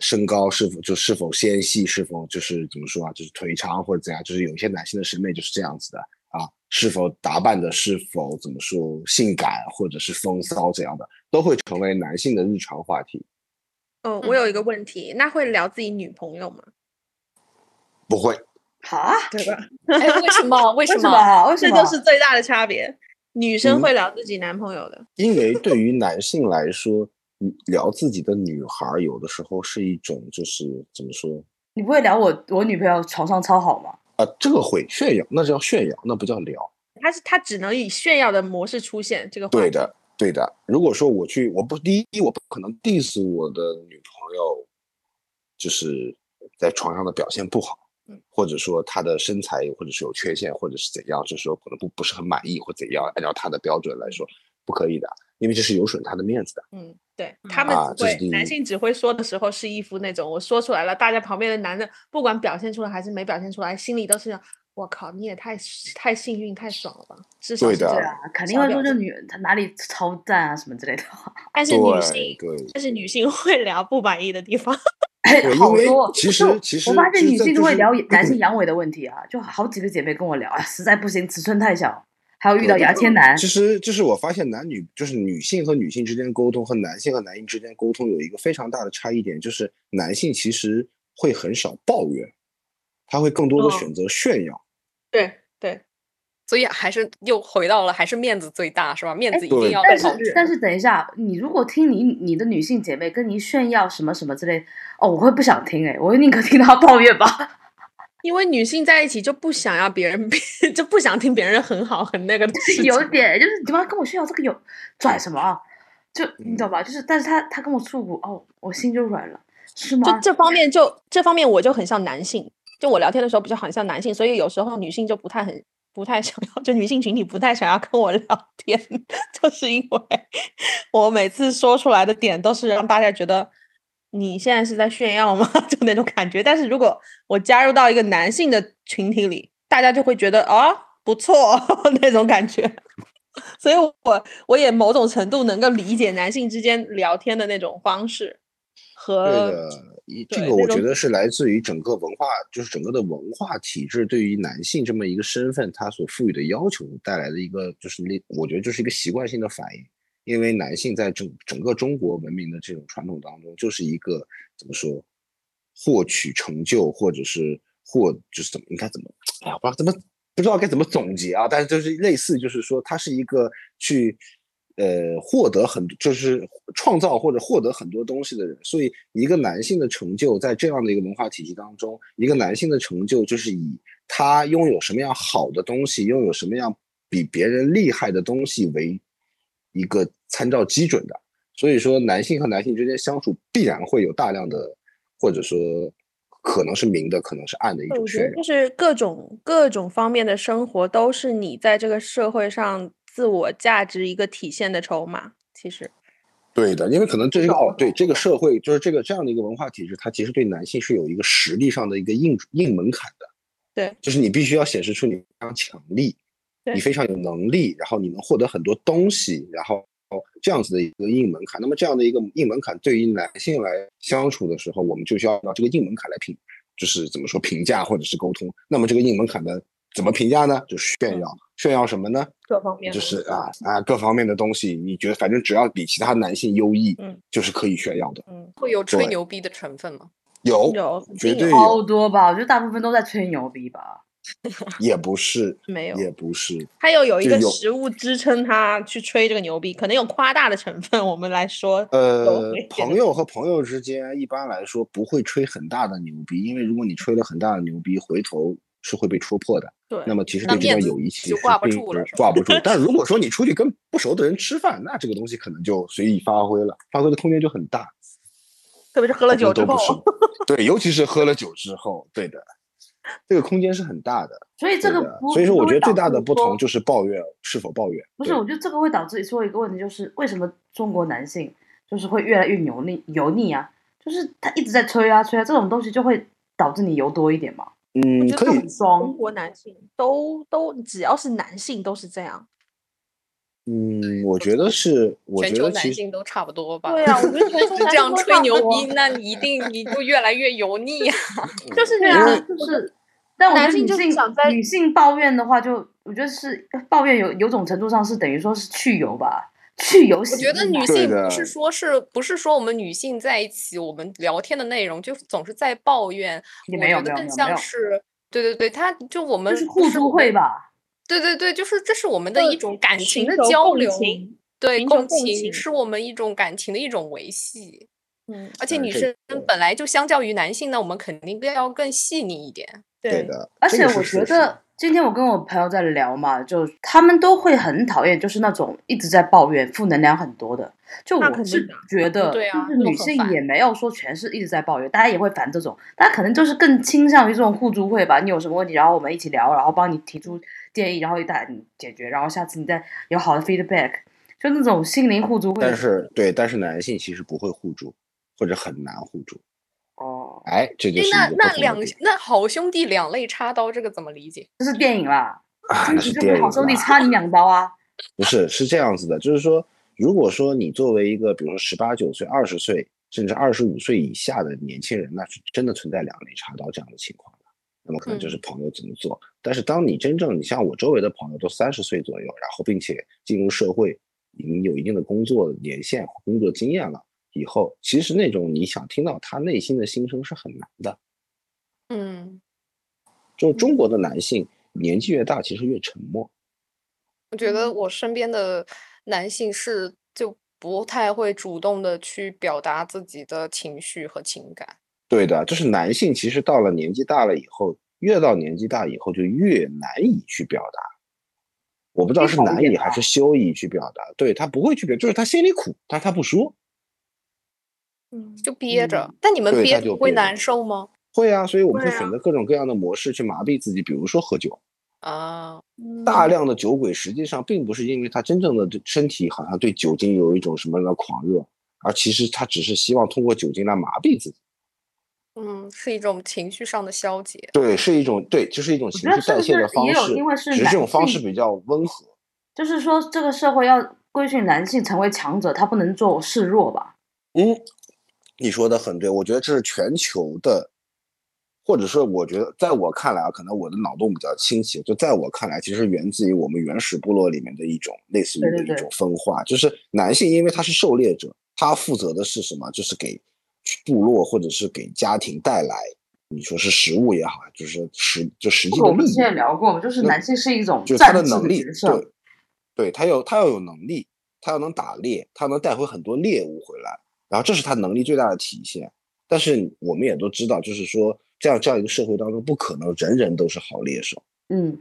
身高是否就是否纤细，是否就是怎么说啊？就是腿长或者怎样？就是有一些男性的审美就是这样子的啊。是否打扮的是否怎么说性感或者是风骚这样的，都会成为男性的日常话题。哦，我有一个问题，那会聊自己女朋友吗？不会。好，对吧？哎，为什么？为什么？这就是最大的差别。女生会聊自己男朋友的，因为对于男性来说。聊自己的女孩，有的时候是一种，就是怎么说？你不会聊我我女朋友床上超好吗？啊，这个会炫耀，那叫炫耀，那不叫聊。他是他只能以炫耀的模式出现这个。对的，对的。如果说我去，我不第一，我不可能 diss 我的女朋友，就是在床上的表现不好，或者说他的身材或者是有缺陷，或者是怎样，就是说可能不不是很满意或怎样，按照他的标准来说，不可以的。因为这是有损他的面子的。嗯，对他们只会男性只会说的时候是一副那种我说出来了，大家旁边的男的不管表现出来还是没表现出来，心里都是我靠，你也太太幸运太爽了吧？至少对的，肯定会说这女人她哪里超赞啊什么之类的。但是女性，但是女性会聊不满意的地方。好多，其实其实我发现女性都会聊男性阳痿的问题啊，就好几个姐妹跟我聊啊，实在不行，尺寸太小。还有遇到牙签男，其实就是我发现男女就是女性和女性之间沟通和男性和男性之间沟通有一个非常大的差异点，就是男性其实会很少抱怨，他会更多的选择炫耀。对对，所以还是又回到了还是面子最大是吧？面子一定要。但是但是等一下，你如果听你你的女性姐妹跟你炫耀什么什么之类，哦，我会不想听哎，我会宁可听她抱怨吧。[LAUGHS] 因为女性在一起就不想要别人，[LAUGHS] 就不想听别人很好很那个。有点就是你妈跟我炫耀这个有拽什么啊？就你懂吧？就是但是他他跟我诉苦哦，我心就软了，是吗？就这方面就这方面我就很像男性，就我聊天的时候比较很像男性，所以有时候女性就不太很不太想要，就女性群体不太想要跟我聊天，[LAUGHS] 就是因为我每次说出来的点都是让大家觉得你现在是在炫耀吗？[LAUGHS] 就那种感觉。但是如果我加入到一个男性的群体里，大家就会觉得啊不错 [LAUGHS] 那种感觉。所以我我也某种程度能够理解男性之间聊天的那种方式和这个，我觉得是来自于整个文化，就是整个的文化体制对于男性这么一个身份，他所赋予的要求带来的一个，就是那我觉得就是一个习惯性的反应。因为男性在整整个中国文明的这种传统当中，就是一个怎么说，获取成就，或者是获就是怎么应该怎么，哎呀，不知道怎么不知道该怎么总结啊。但是就是类似，就是说他是一个去呃获得很就是创造或者获得很多东西的人。所以一个男性的成就，在这样的一个文化体系当中，一个男性的成就就是以他拥有什么样好的东西，拥有什么样比别人厉害的东西为。一个参照基准的，所以说男性和男性之间相处必然会有大量的，或者说可能是明的，可能是暗的一种渲染。就是各种各种方面的生活都是你在这个社会上自我价值一个体现的筹码。其实，对的，因为可能这个哦，对这个社会就是这个这样的一个文化体制，它其实对男性是有一个实力上的一个硬硬门槛的。对，就是你必须要显示出你非常强力。你非常有能力，然后你能获得很多东西，然后这样子的一个硬门槛。那么这样的一个硬门槛，对于男性来相处的时候，我们就需要拿这个硬门槛来评，就是怎么说评价或者是沟通。那么这个硬门槛呢，怎么评价呢？就是炫耀，炫耀什么呢？各方面，就是啊啊，各方面的东西，你觉得反正只要比其他男性优异，嗯，就是可以炫耀的。嗯，会有吹牛逼的成分吗？有，有，绝对好多吧？我觉得大部分都在吹牛逼吧。[LAUGHS] [LAUGHS] 也不是，没有，也不是，他又有一个食物支撑他去吹这个牛逼，可能有夸大的成分。我们来说，呃，朋友和朋友之间一般来说不会吹很大的牛逼，因为如果你吹了很大的牛逼，回头是会被戳破的。对，那么其实对这段友谊其实挂不住了，挂不住。[LAUGHS] 但如果说你出去跟不熟的人吃饭，那这个东西可能就随意发挥了，发挥的空间就很大。特别是喝了酒之后，[LAUGHS] 对，尤其是喝了酒之后，对的。这个空间是很大的，所以这个，所以说我觉得最大的不同就是抱怨是否抱怨。不是，我觉得这个会导致说一个问题，就是为什么中国男性就是会越来越油腻油腻啊？就是他一直在吹啊吹啊，这种东西就会导致你油多一点嘛。嗯，可以。中国男性都都只要是男性都是这样。嗯，我觉得是，全球男性都差不多吧。对啊，我觉得 [LAUGHS] 这样吹牛逼，那你一定你就越来越油腻啊。[LAUGHS] [LAUGHS] 就是这样，就是。但我觉得女性女性抱怨的话，就我觉得是抱怨有有种程度上是等于说是去油吧，去游戏。我觉得女性不是说是不是说我们女性在一起，我们聊天的内容就总是在抱怨。我觉得更像是对对对，他就我们是互助会吧。对对对，就是这是我们的一种感情的交流，对共情是我们一种感情的一种维系。嗯，而且女生本来就相较于男性呢，我们肯定要更细腻一点。对的，而且我觉得今天我跟我朋友在聊嘛，就他们都会很讨厌，就是那种一直在抱怨、负能量很多的。就我是觉得，就是女性也没有说全是一直在抱怨，大家也会烦这种，大家可能就是更倾向于这种互助会吧。你有什么问题，然后我们一起聊，然后帮你提出建议，然后带你解决，然后下次你再有好的 feedback，就那种心灵互助会。但是对，但是男性其实不会互助，或者很难互助。哦，哎，这就是那那两那好兄弟两肋插刀，这个怎么理解？这是电影啦，啊，那是电影。好兄弟插你两刀啊？不是，是这样子的，就是说，如果说你作为一个，比如说十八九岁、二十岁，甚至二十五岁以下的年轻人，那是真的存在两肋插刀这样的情况的。那么可能就是朋友怎么做？但是当你真正，你像我周围的朋友都三十岁左右，然后并且进入社会，已经有一定的工作年限、工作经验了。以后其实那种你想听到他内心的心声是很难的，嗯，就中国的男性年纪越大，其实越沉默。我觉得我身边的男性是就不太会主动的去表达自己的情绪和情感。对的，就是男性其实到了年纪大了以后，越到年纪大以后就越难以去表达。我不知道是难以还是羞以去表达，对他不会去表，就是他心里苦，但是他不说。就憋着，但你们憋会难受吗？会啊，所以我们会选择各种各样的模式去麻痹自己，比如说喝酒啊。大量的酒鬼实际上并不是因为他真正的身体好像对酒精有一种什么的狂热，而其实他只是希望通过酒精来麻痹自己。嗯，是一种情绪上的消解。对，是一种对，就是一种情绪代谢的方式。因为是只是这种方式比较温和。就是说，这个社会要规训男性成为强者，他不能做示弱吧？嗯，你说的很对，我觉得这是全球的，或者说，我觉得在我看来啊，可能我的脑洞比较清晰。就在我看来，其实源自于我们原始部落里面的一种类似于的一种分化，就是男性因为他是狩猎者，他负责的是什么？就是给。部落或者是给家庭带来，你说是食物也好，就是实就实际的利益。我们之前聊过，就是男性是一种就是他的能力，对，对他要他要有能力，他要能打猎，他能带回很多猎物回来，然后这是他能力最大的体现。但是我们也都知道，就是说这样这样一个社会当中，不可能人人都是好猎手，嗯，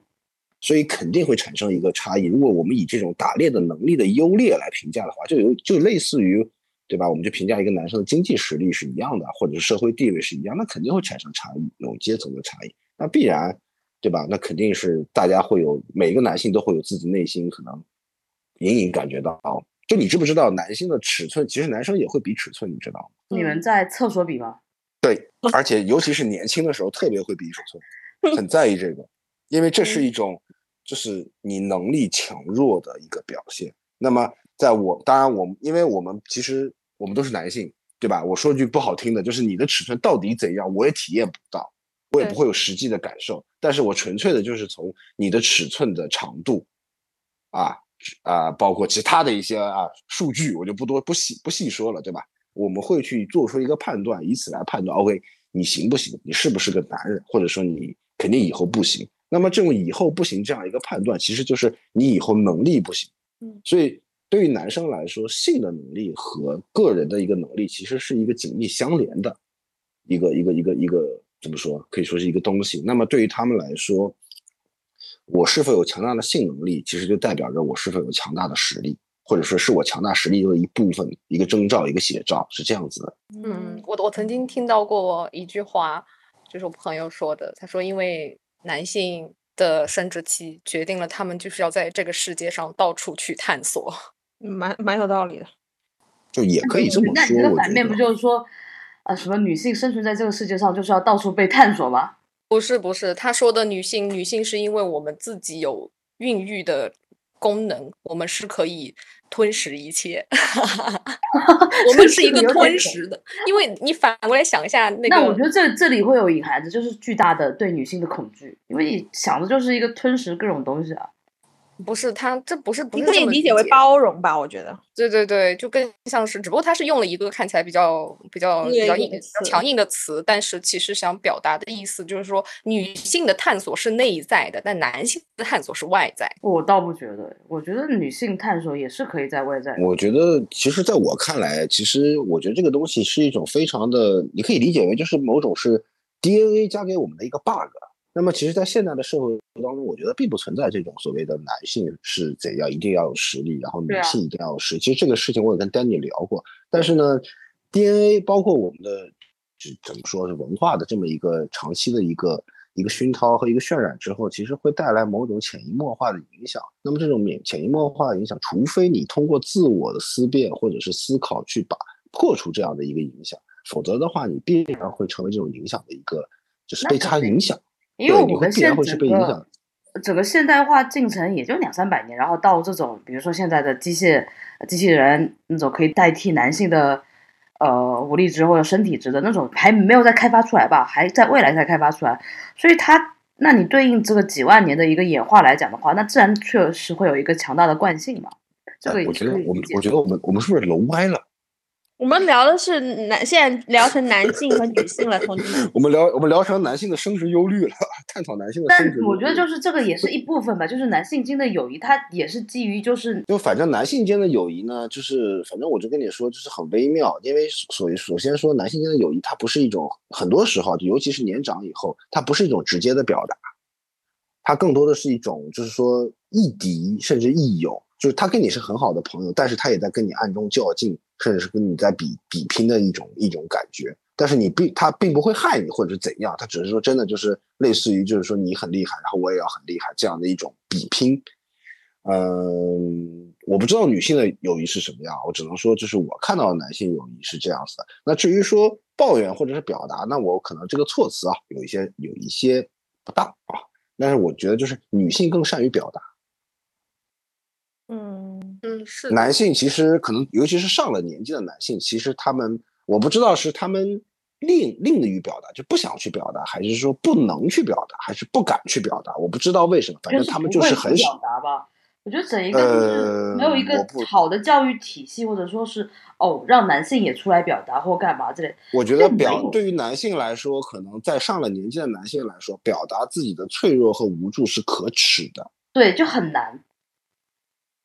所以肯定会产生一个差异。如果我们以这种打猎的能力的优劣来评价的话，就有就类似于。对吧？我们就评价一个男生的经济实力是一样的，或者是社会地位是一样，那肯定会产生差异，那种阶层的差异，那必然，对吧？那肯定是大家会有每个男性都会有自己内心可能隐隐感觉到，就你知不知道男性的尺寸，其实男生也会比尺寸，你知道吗？你们在厕所比吗？对，而且尤其是年轻的时候，特别会比尺寸，很在意这个，因为这是一种就是你能力强弱的一个表现。那么。在我当然我因为我们其实我们都是男性，对吧？我说句不好听的，就是你的尺寸到底怎样，我也体验不到，我也不会有实际的感受。但是我纯粹的就是从你的尺寸的长度，啊啊，包括其他的一些啊数据，我就不多不细不细说了，对吧？我们会去做出一个判断，以此来判断，OK，你行不行？你是不是个男人？或者说你肯定以后不行？那么这种以后不行这样一个判断，其实就是你以后能力不行。嗯，所以。对于男生来说，性的能力和个人的一个能力其实是一个紧密相连的，一个一个一个一个怎么说？可以说是一个东西。那么对于他们来说，我是否有强大的性能力，其实就代表着我是否有强大的实力，或者说是我强大实力的一部分，一个征兆，一个写照，是这样子的。嗯，我我曾经听到过一句话，就是我朋友说的，他说因为男性的生殖器决定了他们就是要在这个世界上到处去探索。蛮蛮有道理的，就也可以这么说。那你的反面不就是说，呃，什么女性生存在这个世界上就是要到处被探索吗？不是不是，他说的女性，女性是因为我们自己有孕育的功能，我们是可以吞食一切。[LAUGHS] 我们是一个吞食的，因为你反过来想一下，那那我觉得这这里会有隐含着，就是巨大的对女性的恐惧，因为你想的就是一个吞食各种东西啊。不是他，这不是不是可以理解为包容吧？我觉得，对对对，就更像是，只不过他是用了一个看起来比较比较比较硬、比较强硬的词，但是其实想表达的意思就是说，女性的探索是内在的，但男性的探索是外在。我倒不觉得，我觉得女性探索也是可以在外在。我觉得，其实在我看来，其实我觉得这个东西是一种非常的，你可以理解为就是某种是 DNA 加给我们的一个 bug。那么，其实，在现在的社会当中，我觉得并不存在这种所谓的男性是怎样一定要有实力，然后女性一定要有实力。其实这个事情我也跟 Danny 聊过。但是呢，DNA 包括我们的，就怎么说是文化的这么一个长期的一个一个熏陶和一个渲染之后，其实会带来某种潜移默化的影响。那么这种免潜移默化的影响，除非你通过自我的思辨或者是思考去把破除这样的一个影响，否则的话，你必然会成为这种影响的一个，就是被它影响。因为我们现整个整个现代化进程也就两三百年，然后到这种比如说现在的机械机器人那种可以代替男性的呃武力值或者身体值的那种还没有再开发出来吧，还在未来才开发出来，所以它那你对应这个几万年的一个演化来讲的话，那自然确实会有一个强大的惯性嘛。这个我觉得我们我觉得我们我们是不是楼歪了？我们聊的是男，现在聊成男性和女性了，同志们。[LAUGHS] 我们聊，我们聊成男性的生殖忧虑了，[LAUGHS] 探讨男性的生殖。但我觉得就是这个也是一部分吧，就是男性间的友谊，它也是基于就是。就反正男性间的友谊呢，就是反正我就跟你说，就是很微妙，因为首首先说男性间的友谊，它不是一种很多时候，尤其是年长以后，它不是一种直接的表达，它更多的是一种就是说亦敌甚至亦友。就是他跟你是很好的朋友，但是他也在跟你暗中较劲，甚至是跟你在比比拼的一种一种感觉。但是你并他并不会害你或者是怎样，他只是说真的就是类似于就是说你很厉害，然后我也要很厉害这样的一种比拼。嗯，我不知道女性的友谊是什么样，我只能说，就是我看到的男性友谊是这样子的。那至于说抱怨或者是表达，那我可能这个措辞啊，有一些有一些不当啊。但是我觉得，就是女性更善于表达。嗯嗯，是男性其实可能，尤其是上了年纪的男性，其实他们，我不知道是他们吝吝于表达，就不想去表达，还是说不能去表达，还是不敢去表达，我不知道为什么，反正他们就是很表达吧。我觉得整一个就是没有一个好的教育体系，或者说是哦，让男性也出来表达或干嘛之类。我觉得表对于男性来说，可能在上了年纪的男性来说，表达自己的脆弱和无助是可耻的。对，就很难。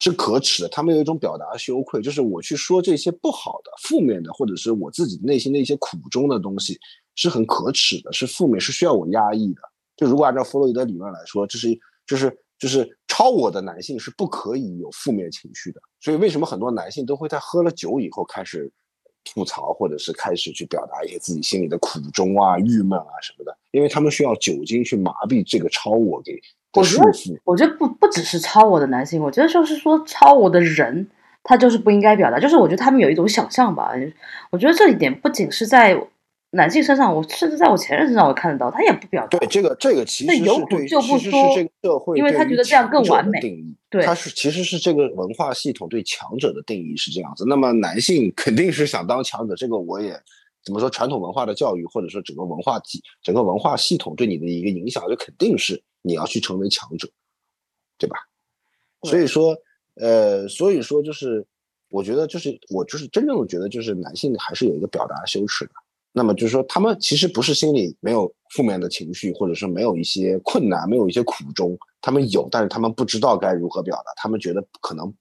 是可耻的，他们有一种表达羞愧，就是我去说这些不好的、负面的，或者是我自己内心的一些苦衷的东西，是很可耻的，是负面，是需要我压抑的。就如果按照弗洛伊德理论来说，这是就是就是超我的男性是不可以有负面情绪的。所以为什么很多男性都会在喝了酒以后开始吐槽，或者是开始去表达一些自己心里的苦衷啊、郁闷啊什么的？因为他们需要酒精去麻痹这个超我给。我觉得，我觉得不不只是超我的男性，我觉得就是说超我的人，他就是不应该表达。就是我觉得他们有一种想象吧。我觉得这一点不仅是在男性身上，我甚至在我前任身上我看得到，他也不表达。对这个，这个其实是对，就不说这个社会，因为他觉得这样更完美。定义，对，他是其实是这个文化系统对强者的定义是这样子。那么男性 [LAUGHS] 肯定是想当强者，这个我也怎么说？传统文化的教育，或者说整个文化体、整个文化系统对你的一个影响，就肯定是你要去成为强者。对吧？所以说，呃，所以说就是，我觉得就是我就是真正的觉得就是男性还是有一个表达羞耻的。那么就是说，他们其实不是心里没有负面的情绪，或者是没有一些困难，没有一些苦衷，他们有，但是他们不知道该如何表达，他们觉得可能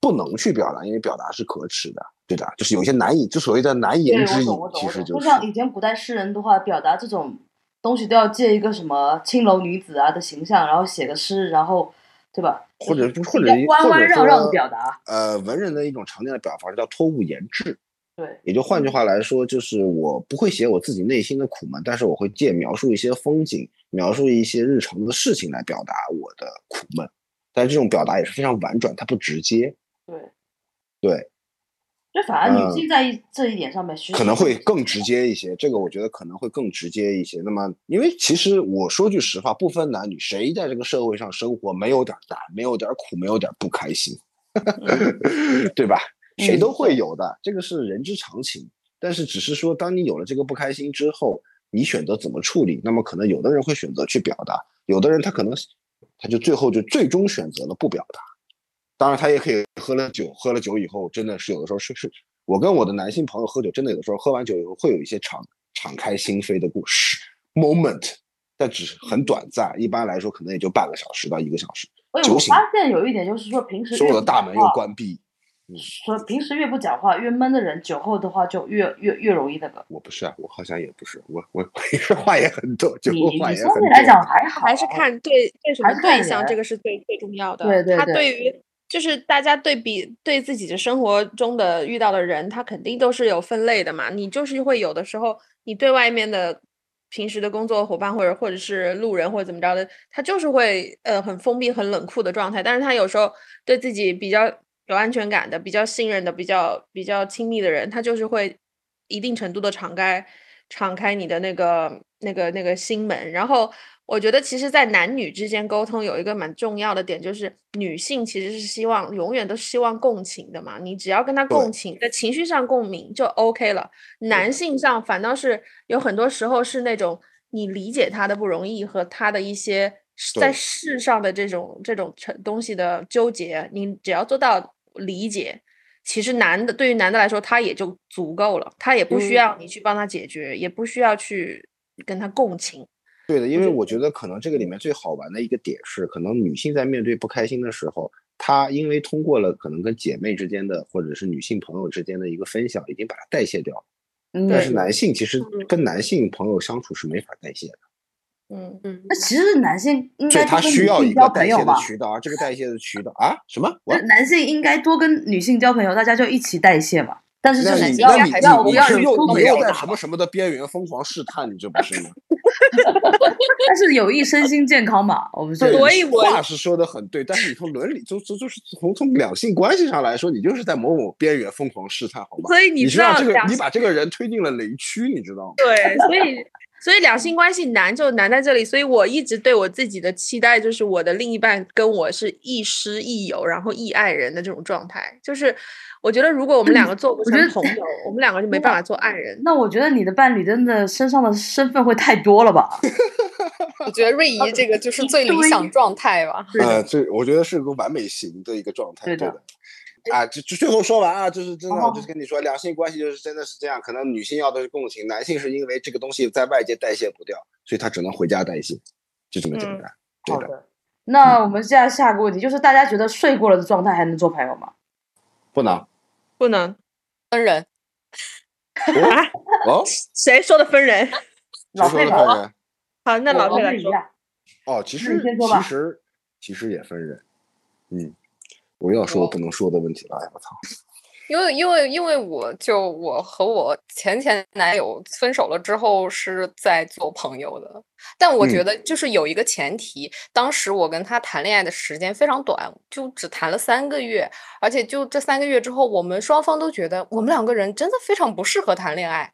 不能去表达，因为表达是可耻的，对的，就是有些难以，就所谓的难言之隐，其实就是像以前古代诗人的话，表达这种东西都要借一个什么青楼女子啊的形象，然后写个诗，然后。对吧？或者或者弯弯绕绕的表达，呃，文人的一种常见的表达叫托物言志。对，也就换句话来说，就是我不会写我自己内心的苦闷，但是我会借描述一些风景，描述一些日常的事情来表达我的苦闷。但这种表达也是非常婉转，它不直接。对，对。就反而女性在这一点上面可能会更直接一些，这个我觉得可能会更直接一些。那么，因为其实我说句实话，不分男女，谁在这个社会上生活没有点难，没有点苦，没有点不开心，[LAUGHS] 对吧？谁都会有的，这个是人之常情。但是只是说，当你有了这个不开心之后，你选择怎么处理？那么可能有的人会选择去表达，有的人他可能他就最后就最终选择了不表达。当然，他也可以喝了酒，喝了酒以后，真的是有的时候是是，我跟我的男性朋友喝酒，真的有的时候喝完酒以后会有一些敞敞开心扉的故事 moment，但只是很短暂，一般来说可能也就半个小时到一个小时。我发现有一点就是说，平时所有的大门又关闭，说平时越不讲话越闷的人，酒后的话就越越越容易那个。我不是啊，我好像也不是，我我平时话也很多，酒后话也很多。相对来讲还好，还是看对对什么对象，这个是最最重要的。对对对，他对于。就是大家对比对自己的生活中的遇到的人，他肯定都是有分类的嘛。你就是会有的时候，你对外面的平时的工作伙伴或者或者是路人或者怎么着的，他就是会呃很封闭、很冷酷的状态。但是他有时候对自己比较有安全感的、比较信任的、比较比较亲密的人，他就是会一定程度的敞开敞开你的那个那个那个心门，然后。我觉得其实，在男女之间沟通有一个蛮重要的点，就是女性其实是希望永远都希望共情的嘛。你只要跟他共情，在情绪上共鸣就 OK 了。男性上反倒是有很多时候是那种你理解他的不容易和他的一些在世上的这种这种成东西的纠结，你只要做到理解，其实男的对于男的来说他也就足够了，他也不需要你去帮他解决，也不需要去跟他共情。对的，因为我觉得可能这个里面最好玩的一个点是，可能女性在面对不开心的时候，她因为通过了可能跟姐妹之间的或者是女性朋友之间的一个分享，已经把它代谢掉了。但是男性其实跟男性朋友相处是没法代谢的。嗯嗯，那其实男性应该他需要一个代谢的渠道，啊这个代谢的渠道啊什么？[LAUGHS] 男性应该多跟女性交朋友，大家就一起代谢嘛。但是就是你要要不要你是又你又在什么什么的边缘疯狂试探，你这不是吗？[LAUGHS] 但是有益身心健康嘛，我们。所以我话是说的很对，但是你从伦理，就就就是从从两性关系上来说，你就是在某某边缘疯狂试探，好吗？所以你知道这个，你把这个人推进了雷区，你知道吗？对，所以所以两性关系难就难在这里，所以我一直对我自己的期待就是我的另一半跟我是亦师亦友，然后亦爱人的这种状态。就是我觉得如果我们两个做不成朋友，我们两个就没办法做爱人。那我觉得你的伴侣真的身上的身份会太多了吧？[LAUGHS] 我觉得瑞怡这个就是最理想状态吧。呃，这我觉得是个完美型的一个状态，对的。啊，就就最后说完啊，就是真的，我就是跟你说，两性关系就是真的是这样。可能女性要的是共情，男性是因为这个东西在外界代谢不掉，所以他只能回家代谢，就这么简单。好的，那我们现在下个问题就是，大家觉得睡过了的状态还能做朋友吗？不能，不能分人。啊？哦？谁说的分人？老佩分人。好，那老佩来说。哦，其实其实其实也分人，嗯。我要说不能说的问题了，哎我操！因为因为因为我就我和我前前男友分手了之后是在做朋友的，但我觉得就是有一个前提，当时我跟他谈恋爱的时间非常短，就只谈了三个月，而且就这三个月之后，我们双方都觉得我们两个人真的非常不适合谈恋爱，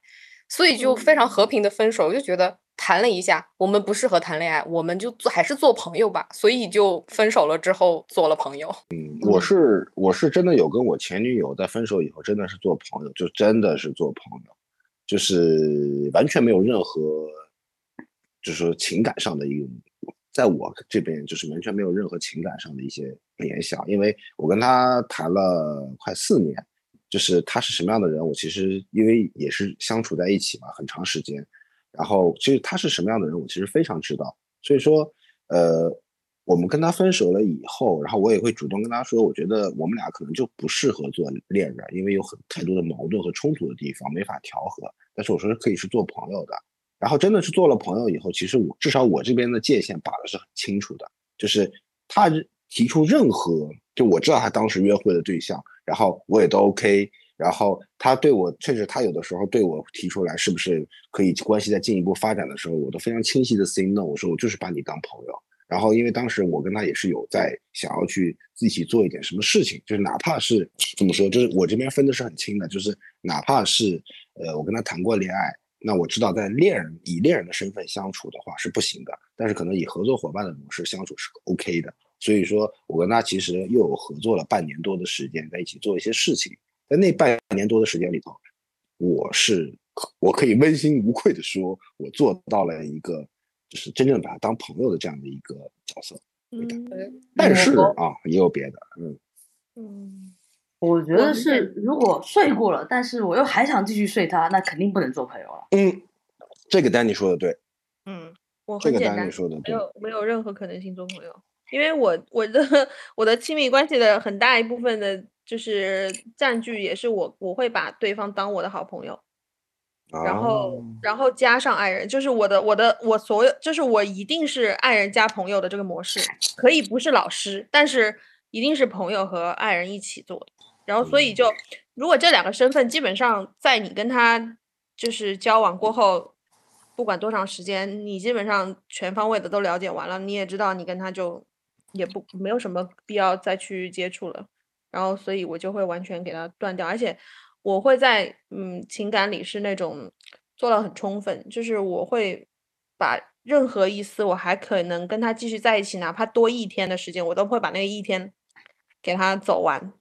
所以就非常和平的分手，我就觉得。谈了一下，我们不适合谈恋爱，我们就做还是做朋友吧，所以就分手了之后做了朋友。嗯，我是我是真的有跟我前女友在分手以后真的是做朋友，就真的是做朋友，就是完全没有任何，就是情感上的一个，在我这边就是完全没有任何情感上的一些联想，因为我跟他谈了快四年，就是他是什么样的人，我其实因为也是相处在一起嘛，很长时间。然后，其实他是什么样的人，我其实非常知道。所以说，呃，我们跟他分手了以后，然后我也会主动跟他说，我觉得我们俩可能就不适合做恋人，因为有很太多的矛盾和冲突的地方，没法调和。但是我说可以是做朋友的。然后真的是做了朋友以后，其实我至少我这边的界限把的是很清楚的，就是他提出任何，就我知道他当时约会的对象，然后我也都 OK。然后他对我，甚至他有的时候对我提出来，是不是可以关系再进一步发展的时候，我都非常清晰的 say no。我说我就是把你当朋友。然后因为当时我跟他也是有在想要去一起做一点什么事情，就是哪怕是怎么说，就是我这边分的是很清的，就是哪怕是呃我跟他谈过恋爱，那我知道在恋人以恋人的身份相处的话是不行的，但是可能以合作伙伴的模式相处是 OK 的。所以说我跟他其实又有合作了半年多的时间，在一起做一些事情。在那半年多的时间里头，我是我可以问心无愧的说，我做到了一个就是真正把他当朋友的这样的一个角色。嗯，但是啊，也有别的。嗯嗯，我觉得是，如果睡过了，但是我又还想继续睡他，那肯定不能做朋友了。嗯，这个丹尼说的对。嗯，我这个丹尼说的没有没有任何可能性做朋友，因为我我的 [LAUGHS] 我的亲密关系的很大一部分的。就是占据也是我，我会把对方当我的好朋友，然后然后加上爱人，就是我的我的我所有，就是我一定是爱人加朋友的这个模式，可以不是老师，但是一定是朋友和爱人一起做的。然后所以就如果这两个身份基本上在你跟他就是交往过后，不管多长时间，你基本上全方位的都了解完了，你也知道你跟他就也不没有什么必要再去接触了。然后，所以我就会完全给他断掉，而且我会在嗯情感里是那种做到很充分，就是我会把任何一丝我还可能跟他继续在一起，哪怕多一天的时间，我都会把那个一天给他走完。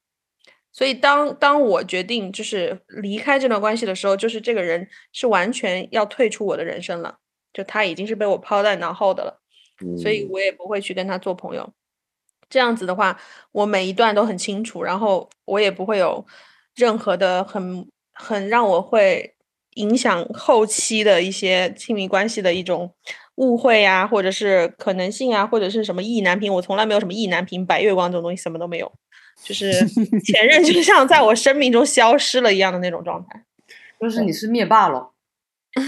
所以当当我决定就是离开这段关系的时候，就是这个人是完全要退出我的人生了，就他已经是被我抛在脑后的了，所以我也不会去跟他做朋友。这样子的话，我每一段都很清楚，然后我也不会有任何的很很让我会影响后期的一些亲密关系的一种误会啊，或者是可能性啊，或者是什么意难平，我从来没有什么意难平、白月光这种东西，什么都没有，就是 [LAUGHS] 前任就像在我生命中消失了一样的那种状态，就 [LAUGHS] 是你是灭霸了，[LAUGHS]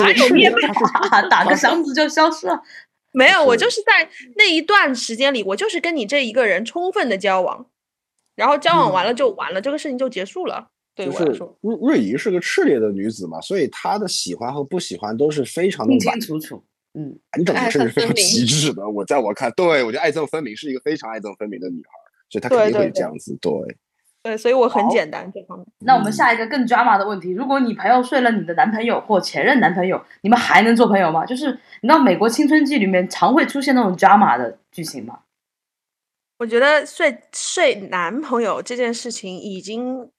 哪有灭霸，打个响指就消失了。没有，我就是在那一段时间里，我就是跟你这一个人充分的交往，然后交往完了就完了，这个事情就结束了。对我来说，瑞瑞怡是个炽烈的女子嘛，所以她的喜欢和不喜欢都是非常的清清楚楚。嗯，完整甚至非常憎分明极致的。我在我看，对我觉得爱憎分明是一个非常爱憎分明的女孩，所以她肯定会这样子。对，对，所以我很简单这方面。那我们下一个更 drama 的问题：如果你朋友睡了你的男朋友或前任男朋友，你们还能做朋友吗？就是你知道美国青春剧里面常会出现那种 drama 的剧情吗？我觉得睡睡男朋友这件事情已经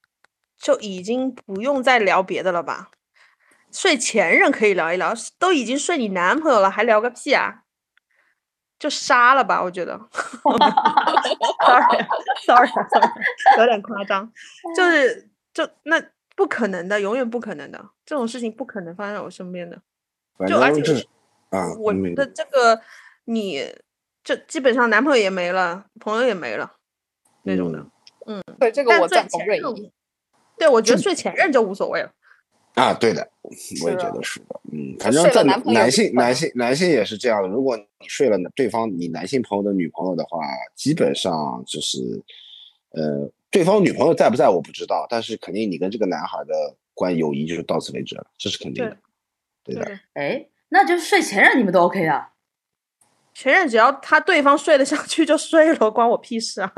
就已经不用再聊别的了吧？睡前任可以聊一聊，都已经睡你男朋友了，还聊个屁啊？就杀了吧，我觉得。[LAUGHS] Sorry，Sorry，Sorry，有点夸张，[LAUGHS] 就是就那不可能的，永远不可能的，这种事情不可能发生在我身边的。反就而且啊，我嗯的这个你就基本上男朋友也没了，朋友也没了那种的。嗯对这个我赞同。对，我觉得睡前任就无所谓了。啊，对的，我也觉得是的。嗯，反正在男男性、男性、男性也是这样的。如果你睡了对方你男性朋友的女朋友的话，基本上就是，呃，对方女朋友在不在我不知道，但是肯定你跟这个男孩的关友谊就是到此为止了，这是肯定的。对的，对，哎，那就是睡前任你们都 OK 的。前任只要他对方睡得下去就睡了，关我屁事啊！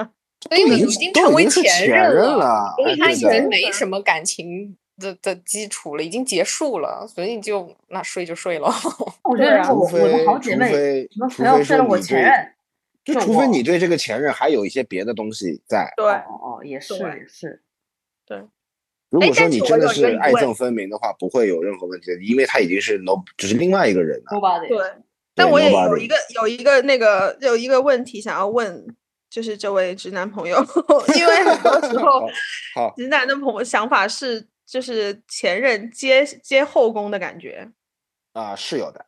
所以你已经成为前任任了所以他已经没什么感情的的基础了，已经结束了，所以就那睡就睡了。[LAUGHS] 我觉得我我的好姐妹非什么除非朋友睡了我前任，就就除非你对这个前任还有一些别的东西在。对，哦哦，也是对也是，对如果说你真的是爱憎分明的话，不会有任何问题的，因为他已经是 no，只是另外一个人了。对，但我也有一个有一个那个有一个问题想要问，就是这位直男朋友，[LAUGHS] 因为很多时候直男的朋友想法是就是前任接接后宫的感觉，啊，是有的，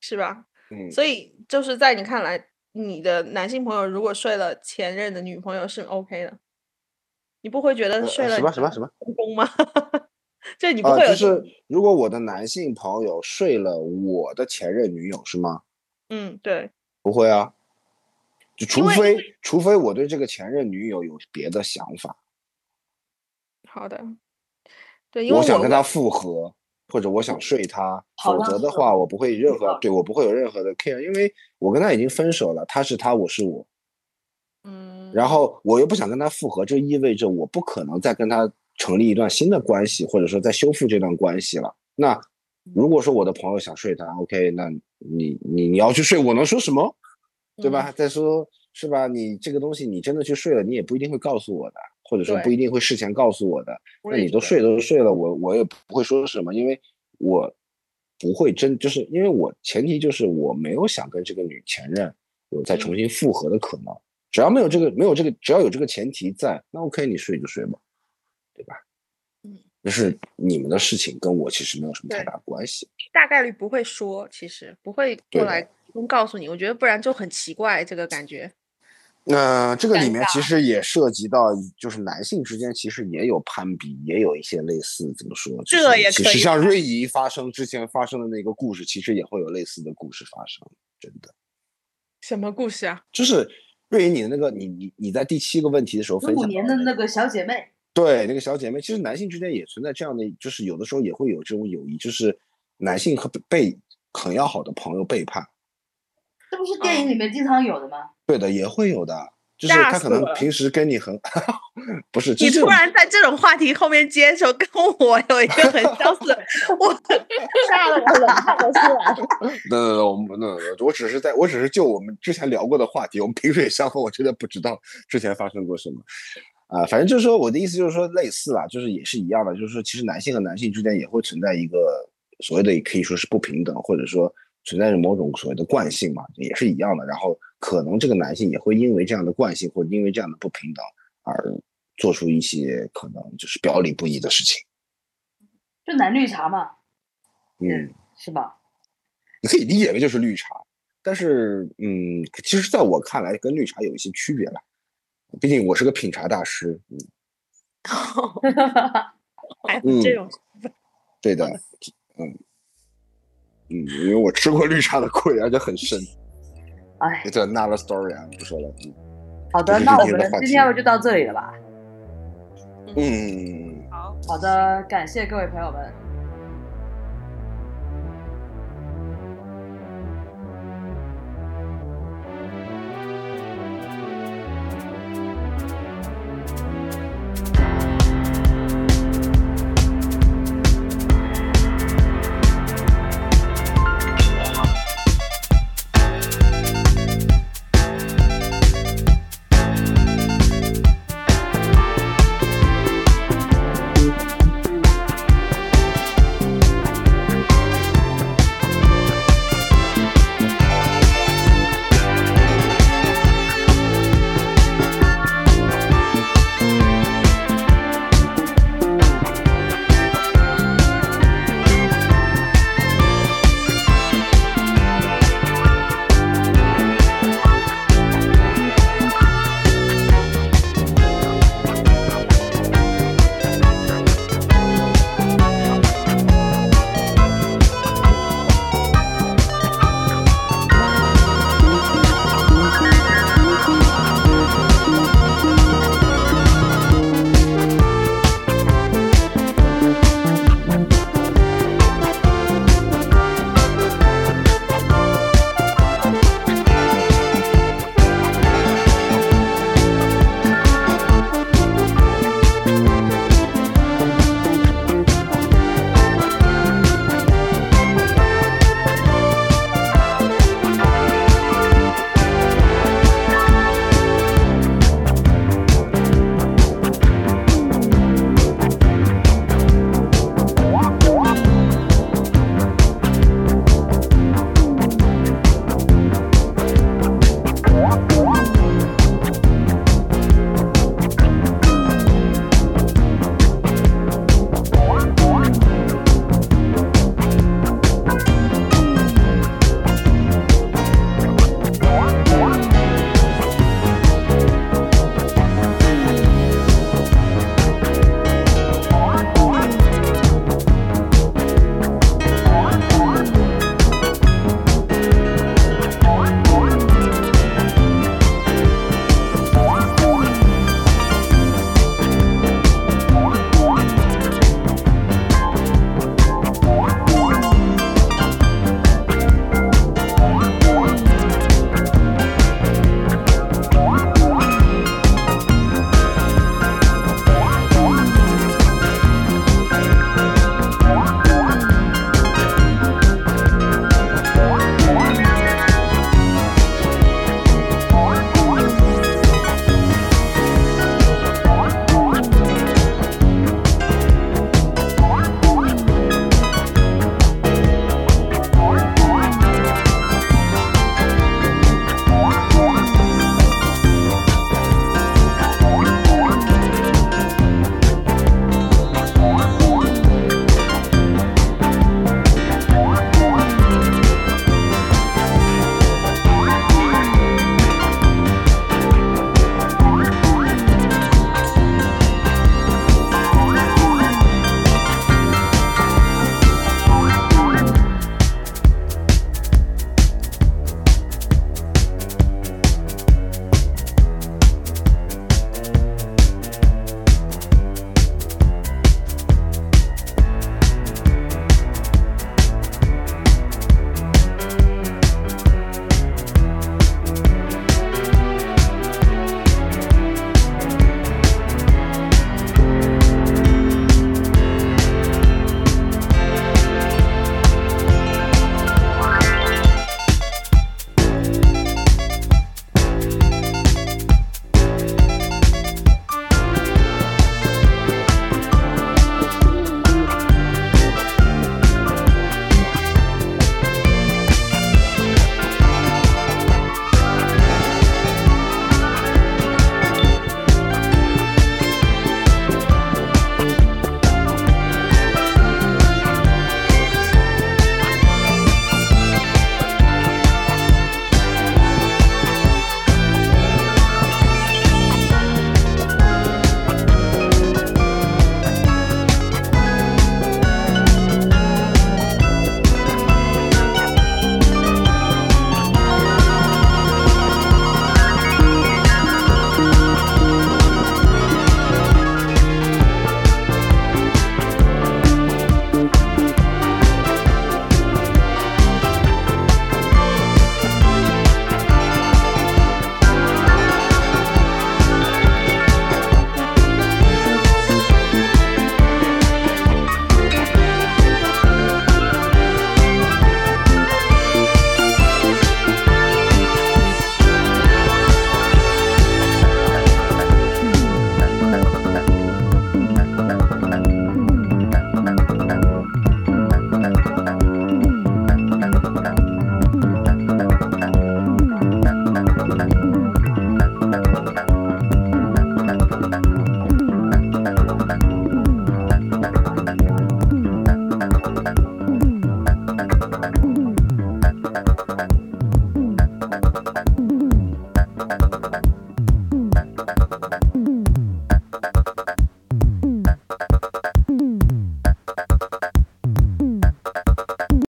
是吧？嗯，所以就是在你看来，你的男性朋友如果睡了前任的女朋友是 OK 的，你不会觉得呃睡了什么什么什么后宫吗？[LAUGHS] 这你不啊，会是如果我的男性朋友睡了我的前任女友是吗？嗯，对，不会啊，就除非除非我对这个前任女友有别的想法，好的，对，因为我想跟他复合，或者我想睡他，否则的话，我不会任何对我不会有任何的 care，因为我跟他已经分手了，他是他，我是我，嗯，然后我又不想跟他复合，就意味着我不可能再跟他成立一段新的关系，或者说再修复这段关系了。那如果说我的朋友想睡他，OK，那你你你要去睡，我能说什么？对吧？再说是吧？你这个东西你真的去睡了，你也不一定会告诉我的，或者说不一定会事前告诉我的。那你都睡都睡了，我我也不会说什么，因为我不会真就是因为我前提就是我没有想跟这个女前任有再重新复合的可能。只要没有这个没有这个，只要有这个前提在，那 OK，你睡就睡吧，对吧？嗯，那是你们的事情，跟我其实没有什么太大关系。大概率不会说，其实不会过来告诉你，我觉得不然就很奇怪这个感觉。那、这个里面其实也涉及到，就是男性之间其实也有攀比，也有一些类似怎么说？就是这也可以其实像瑞怡发生之前发生的那个故事，其实也会有类似的故事发生，真的。什么故事啊？就是瑞怡，你的那个你你你在第七个问题的时候分享到那年的那个小姐妹，对，那个小姐妹，其实男性之间也存在这样的，就是有的时候也会有这种友谊，就是男性和被被很要好的朋友背叛，这不是电影里面经常有的吗？对的，也会有的，就是他可能平时跟你很 [LAUGHS] 不是，你突然在这种话题后面接手，跟我有一个很相似的，[LAUGHS] 我吓得我冷汗都出来了。[LAUGHS] 那我们那那我只是在我只是就我们之前聊过的话题，我们萍水相逢，我真的不知道之前发生过什么。啊、反正就是说，我的意思就是说，类似啦，就是也是一样的，就是说，其实男性和男性之间也会存在一个所谓的，也可以说是不平等，或者说存在着某种所谓的惯性嘛，也是一样的。然后可能这个男性也会因为这样的惯性，或者因为这样的不平等而做出一些可能就是表里不一的事情。就男绿茶嘛，嗯，是吧？你可以理解为就是绿茶，但是嗯，其实在我看来跟绿茶有一些区别了。毕竟我是个品茶大师，嗯，[LAUGHS] 还有这种，对的，嗯嗯，因为我吃过绿茶的亏，而且很深。哎，这 another story 啊，不说了。嗯好的，那我们今天就到这里了吧？嗯，好，好的，感谢各位朋友们，